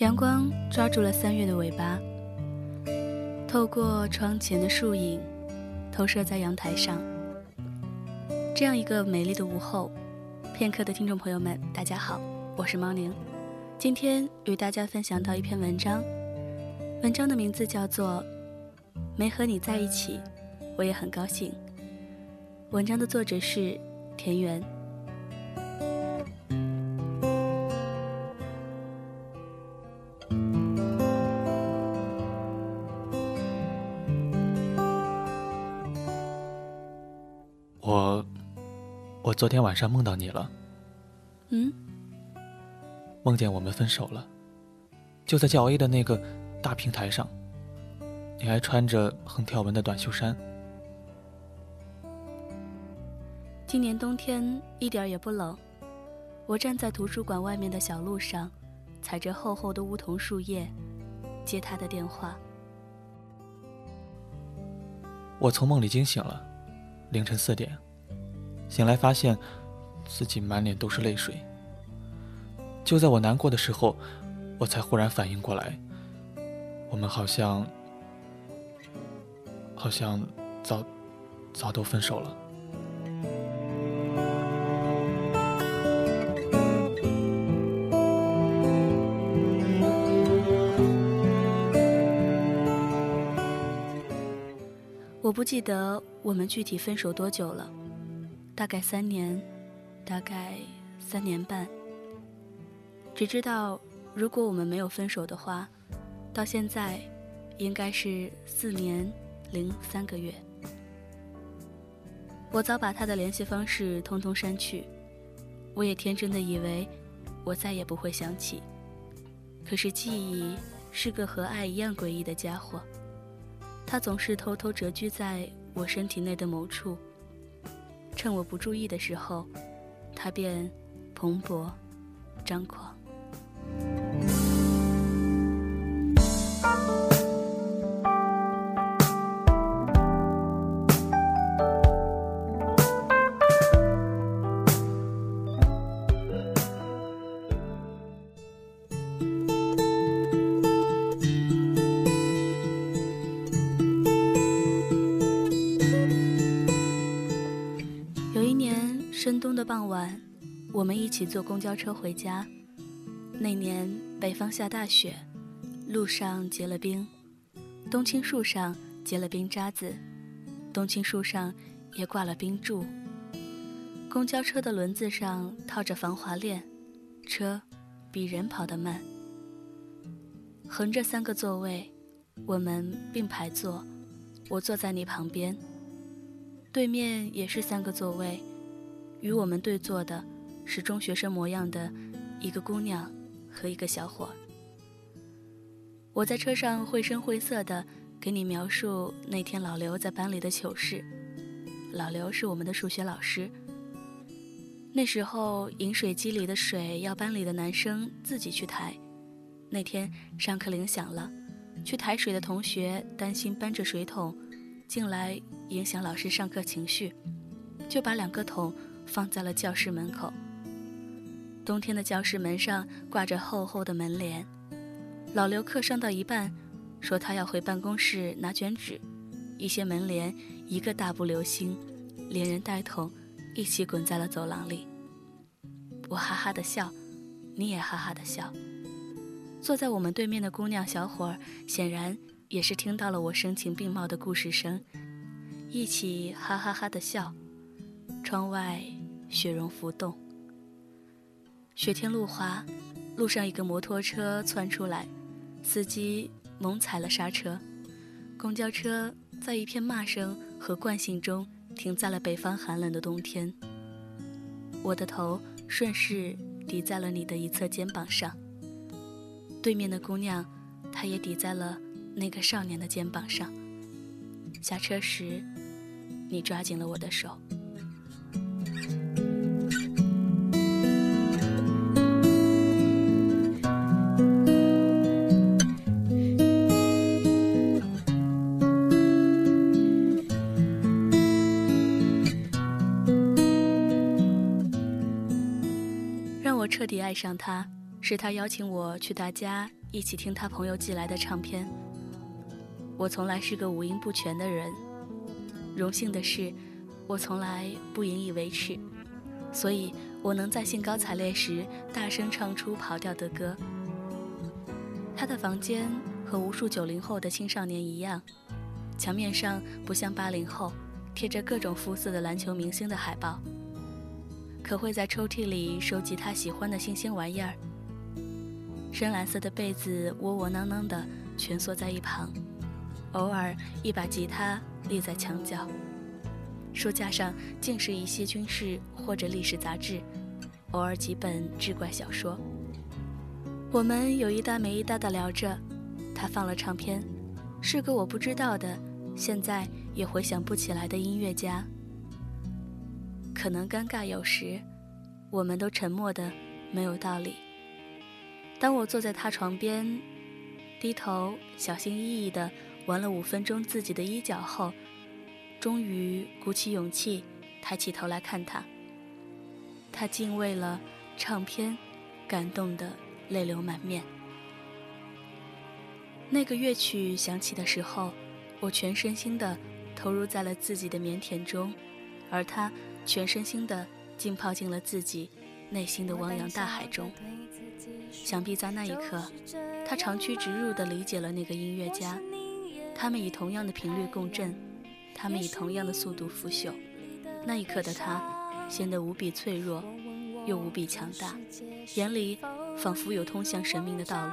阳光抓住了三月的尾巴，透过窗前的树影，投射在阳台上。这样一个美丽的午后，片刻的听众朋友们，大家好，我是猫宁。今天与大家分享到一篇文章，文章的名字叫做《没和你在一起，我也很高兴》。文章的作者是田园。昨天晚上梦到你了。嗯，梦见我们分手了，就在教 A 的那个大平台上。你还穿着横条纹的短袖衫。今年冬天一点也不冷，我站在图书馆外面的小路上，踩着厚厚的梧桐树叶，接他的电话。我从梦里惊醒了。凌晨四点，醒来发现自己满脸都是泪水。就在我难过的时候，我才忽然反应过来，我们好像好像早早都分手了。我不记得我们具体分手多久了，大概三年，大概三年半。只知道，如果我们没有分手的话，到现在应该是四年零三个月。我早把他的联系方式通通删去，我也天真的以为我再也不会想起。可是记忆是个和爱一样诡异的家伙。他总是偷偷蛰居在我身体内的某处，趁我不注意的时候，他便蓬勃张狂。我们一起坐公交车回家。那年北方下大雪，路上结了冰，冬青树上结了冰渣子，冬青树上也挂了冰柱。公交车的轮子上套着防滑链，车比人跑得慢。横着三个座位，我们并排坐，我坐在你旁边，对面也是三个座位。与我们对坐的是中学生模样的一个姑娘和一个小伙。我在车上绘声绘色地给你描述那天老刘在班里的糗事。老刘是我们的数学老师。那时候饮水机里的水要班里的男生自己去抬。那天上课铃响了，去抬水的同学担心搬着水桶进来影响老师上课情绪，就把两个桶。放在了教室门口。冬天的教室门上挂着厚厚的门帘。老刘课上到一半，说他要回办公室拿卷纸。一些门帘一个大步流星，连人带桶一起滚在了走廊里。我哈哈的笑，你也哈哈的笑。坐在我们对面的姑娘小伙儿显然也是听到了我声情并茂的故事声，一起哈哈哈的笑。窗外。雪融浮动，雪天路滑，路上一个摩托车窜出来，司机猛踩了刹车，公交车在一片骂声和惯性中停在了北方寒冷的冬天。我的头顺势抵在了你的一侧肩膀上，对面的姑娘，她也抵在了那个少年的肩膀上。下车时，你抓紧了我的手。彻底爱上他，是他邀请我去他家一起听他朋友寄来的唱片。我从来是个五音不全的人，荣幸的是，我从来不引以为耻，所以我能在兴高采烈时大声唱出跑调的歌。他的房间和无数九零后的青少年一样，墙面上不像八零后贴着各种肤色的篮球明星的海报，可会在抽屉里收集他喜欢的新鲜玩意儿。深蓝色的被子窝窝囊囊的蜷缩在一旁。偶尔一把吉他立在墙角，书架上尽是一些军事或者历史杂志，偶尔几本志怪小说。我们有一搭没一搭的聊着，他放了唱片，是个我不知道的，现在也回想不起来的音乐家。可能尴尬有时，我们都沉默的没有道理。当我坐在他床边，低头小心翼翼的。玩了五分钟自己的衣角后，终于鼓起勇气，抬起头来看他。他竟为了唱片，感动的泪流满面。那个乐曲响起的时候，我全身心的投入在了自己的腼腆中，而他全身心的浸泡进了自己内心的汪洋大海中。想必在那一刻，他长驱直入的理解了那个音乐家。他们以同样的频率共振，他们以同样的速度腐朽。那一刻的他，显得无比脆弱，又无比强大，眼里仿佛有通向神明的道路。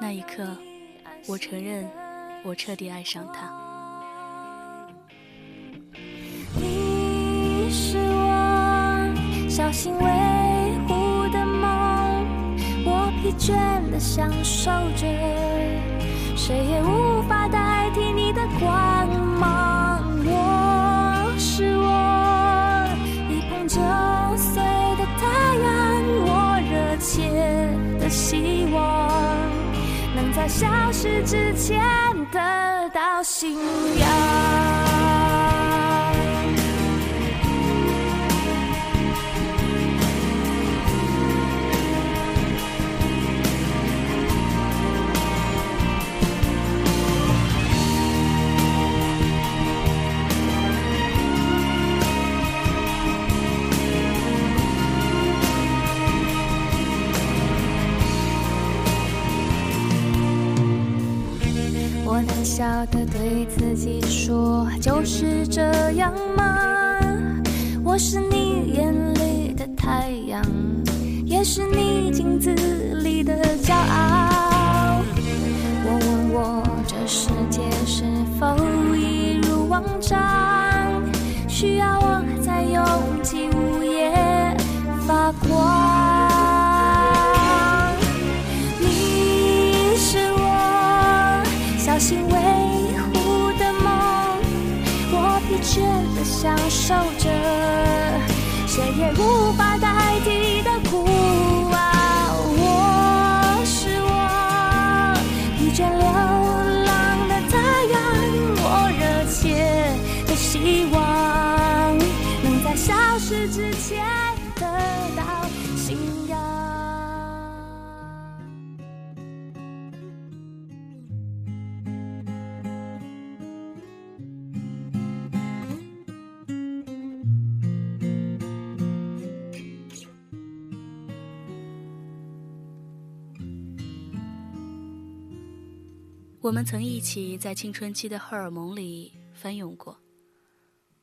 那一刻，我承认，我彻底爱上他。是我小心维护的梦，我疲倦的享受着。谁也无法代替你的光芒。我是我，一碰就碎的太阳，我热切的希望，能在消失之前得到信仰。对自己说：“就是这样吗？我是你眼里的太阳，也是你镜子里的骄傲。我们曾一起在青春期的荷尔蒙里翻涌过。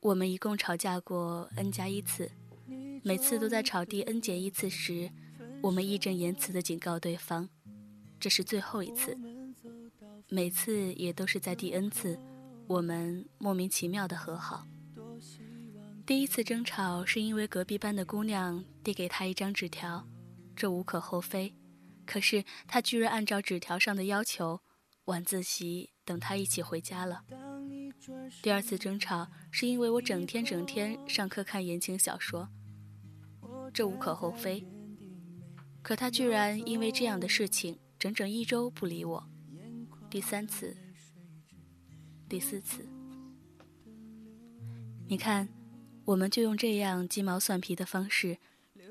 我们一共吵架过 n 加一次，每次都在吵第 n 减一次时，我们义正言辞地警告对方，这是最后一次。每次也都是在第 n 次，我们莫名其妙的和好。第一次争吵是因为隔壁班的姑娘递给他一张纸条，这无可厚非。可是他居然按照纸条上的要求。晚自习等他一起回家了。第二次争吵是因为我整天整天上课看言情小说，这无可厚非。可他居然因为这样的事情整整一周不理我。第三次，第四次，你看，我们就用这样鸡毛蒜皮的方式，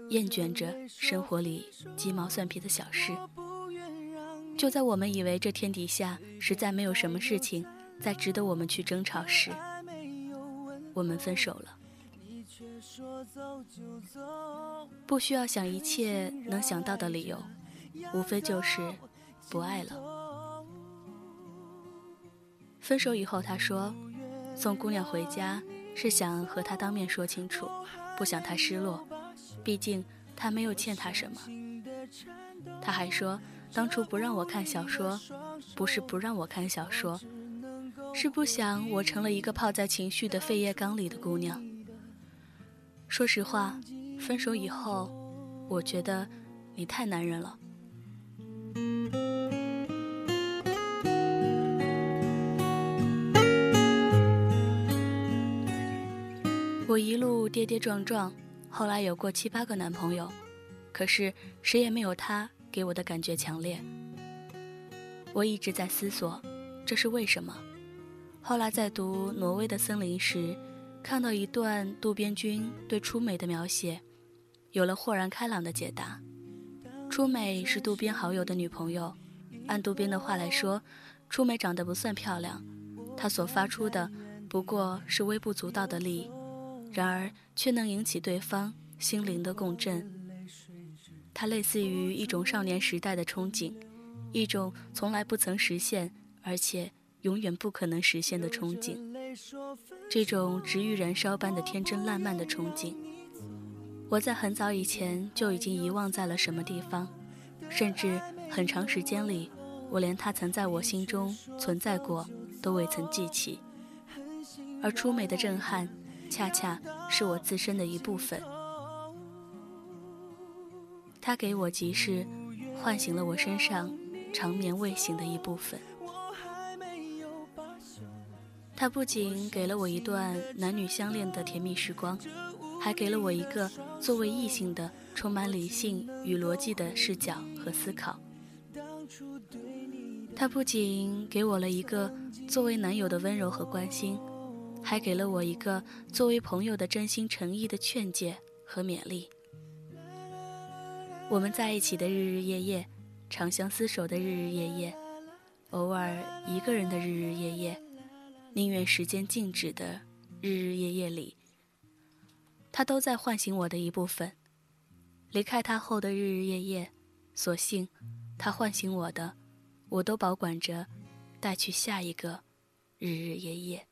厌倦着生活里鸡毛蒜皮的小事。就在我们以为这天底下实在没有什么事情再值得我们去争吵时，我们分手了。不需要想一切能想到的理由，无非就是不爱了。分手以后，他说送姑娘回家是想和她当面说清楚，不想她失落，毕竟他没有欠她什么。他还说。当初不让我看小说，不是不让我看小说，是不想我成了一个泡在情绪的废液缸里的姑娘。说实话，分手以后，我觉得你太男人了。我一路跌跌撞撞，后来有过七八个男朋友，可是谁也没有他。给我的感觉强烈，我一直在思索，这是为什么。后来在读《挪威的森林》时，看到一段渡边君对初美的描写，有了豁然开朗的解答。初美是渡边好友的女朋友，按渡边的话来说，初美长得不算漂亮，她所发出的不过是微不足道的力，然而却能引起对方心灵的共振。它类似于一种少年时代的憧憬，一种从来不曾实现，而且永远不可能实现的憧憬。这种直欲燃烧般的天真烂漫的憧憬，我在很早以前就已经遗忘在了什么地方，甚至很长时间里，我连它曾在我心中存在过都未曾记起。而出美的震撼，恰恰是我自身的一部分。他给我即是，唤醒了我身上长眠未醒的一部分。他不仅给了我一段男女相恋的甜蜜时光，还给了我一个作为异性的充满理性与逻辑的视角和思考。他不仅给我了一个作为男友的温柔和关心，还给了我一个作为朋友的真心诚意的劝诫和勉励。我们在一起的日日夜夜，长相厮守的日日夜夜，偶尔一个人的日日夜夜，宁愿时间静止的日日夜夜里，他都在唤醒我的一部分。离开他后的日日夜夜，所幸他唤醒我的，我都保管着，带去下一个日日夜夜。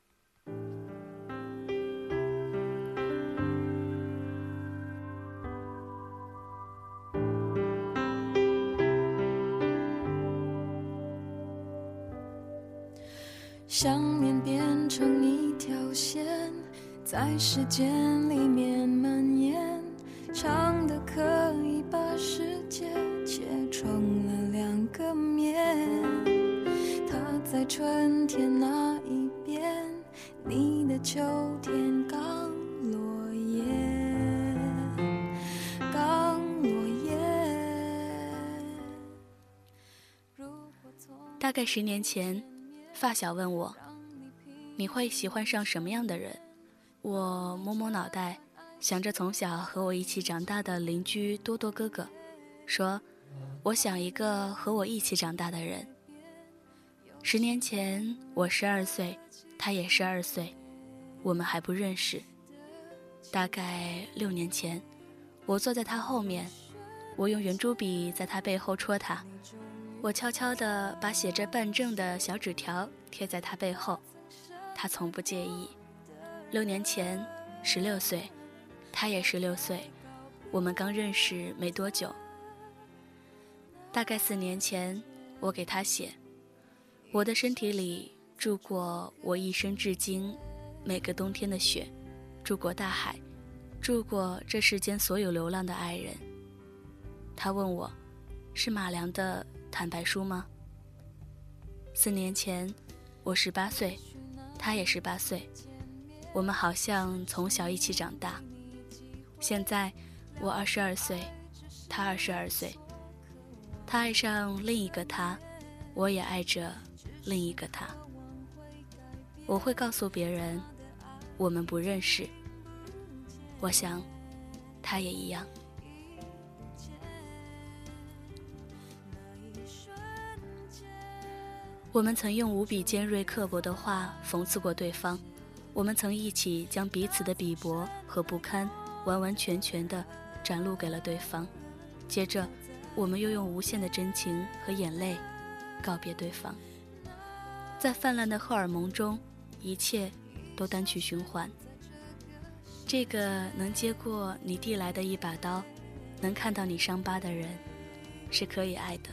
想念变成一条线，在时间里面蔓延，长的可以把世界切成了两个面。他在春天那一边，你的秋天刚落叶，刚落叶。大概十年前。发小问我：“你会喜欢上什么样的人？”我摸摸脑袋，想着从小和我一起长大的邻居多多哥哥，说：“我想一个和我一起长大的人。”十年前我十二岁，他也十二岁，我们还不认识。大概六年前，我坐在他后面，我用圆珠笔在他背后戳他。我悄悄地把写着办证的小纸条贴在他背后，他从不介意。六年前，十六岁，他也十六岁，我们刚认识没多久。大概四年前，我给他写：我的身体里住过我一生至今每个冬天的雪，住过大海，住过这世间所有流浪的爱人。他问我，是马良的。坦白书吗？四年前，我十八岁，他也十八岁，我们好像从小一起长大。现在，我二十二岁，他二十二岁，他爱上另一个他，我也爱着另一个他。我会告诉别人，我们不认识。我想，他也一样。我们曾用无比尖锐刻薄的话讽刺过对方，我们曾一起将彼此的鄙薄和不堪完完全全的展露给了对方，接着，我们又用无限的真情和眼泪告别对方。在泛滥的荷尔蒙中，一切都单曲循环。这个能接过你递来的一把刀，能看到你伤疤的人，是可以爱的。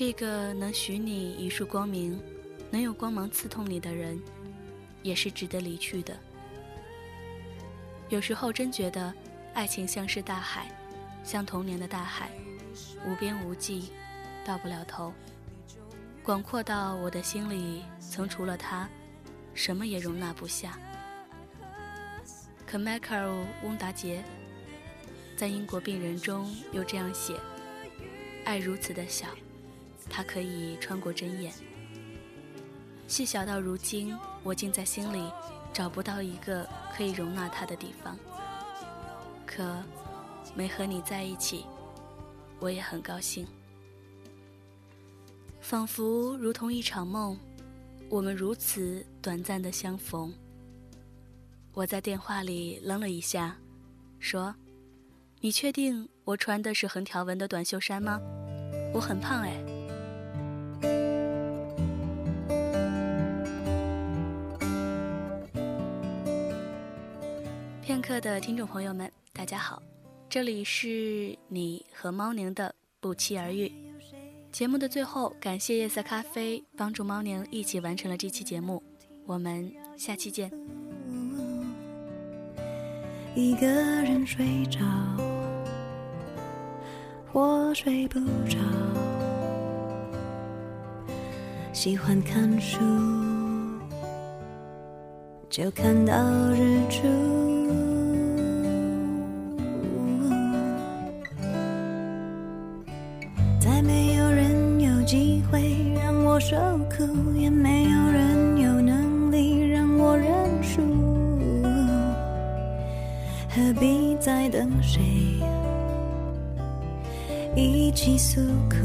这个能许你一束光明，能有光芒刺痛你的人，也是值得离去的。有时候真觉得，爱情像是大海，像童年的大海，无边无际，到不了头，广阔到我的心里，曾除了他，什么也容纳不下。可迈克尔·翁达杰在英国病人中又这样写：爱如此的小。它可以穿过针眼，细小到如今，我竟在心里找不到一个可以容纳它的地方。可，没和你在一起，我也很高兴。仿佛如同一场梦，我们如此短暂的相逢。我在电话里愣了一下，说：“你确定我穿的是横条纹的短袖衫吗？我很胖哎。”的听众朋友们，大家好，这里是你和猫宁的不期而遇。节目的最后，感谢夜色咖啡帮助猫宁一起完成了这期节目，我们下期见。一个人睡着，我睡不着，喜欢看书，就看到日出。也没有人有能力让我认输。何必再等谁一起诉苦？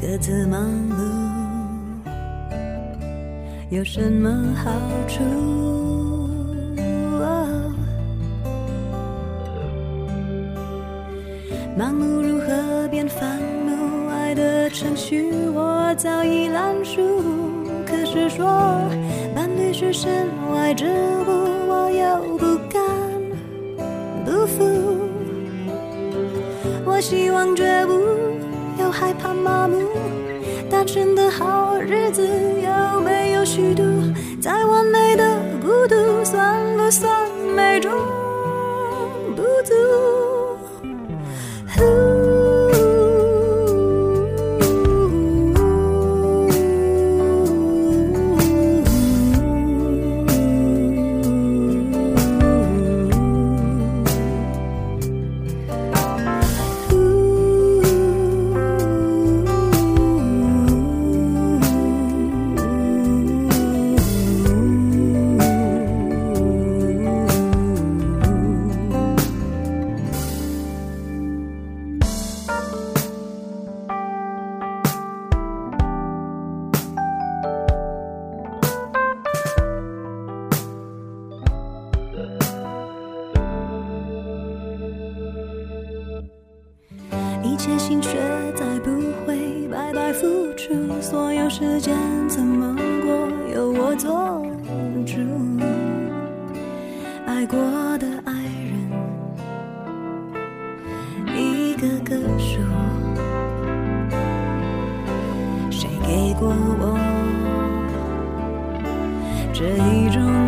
各自忙碌有什么好处？盲目如何变的？程序我早已烂熟，可是说伴侣是身外之物，我又不敢不服。我希望觉悟，又害怕麻木，单纯的好日子有没有虚度？再完美的孤独，算不算美中不足？这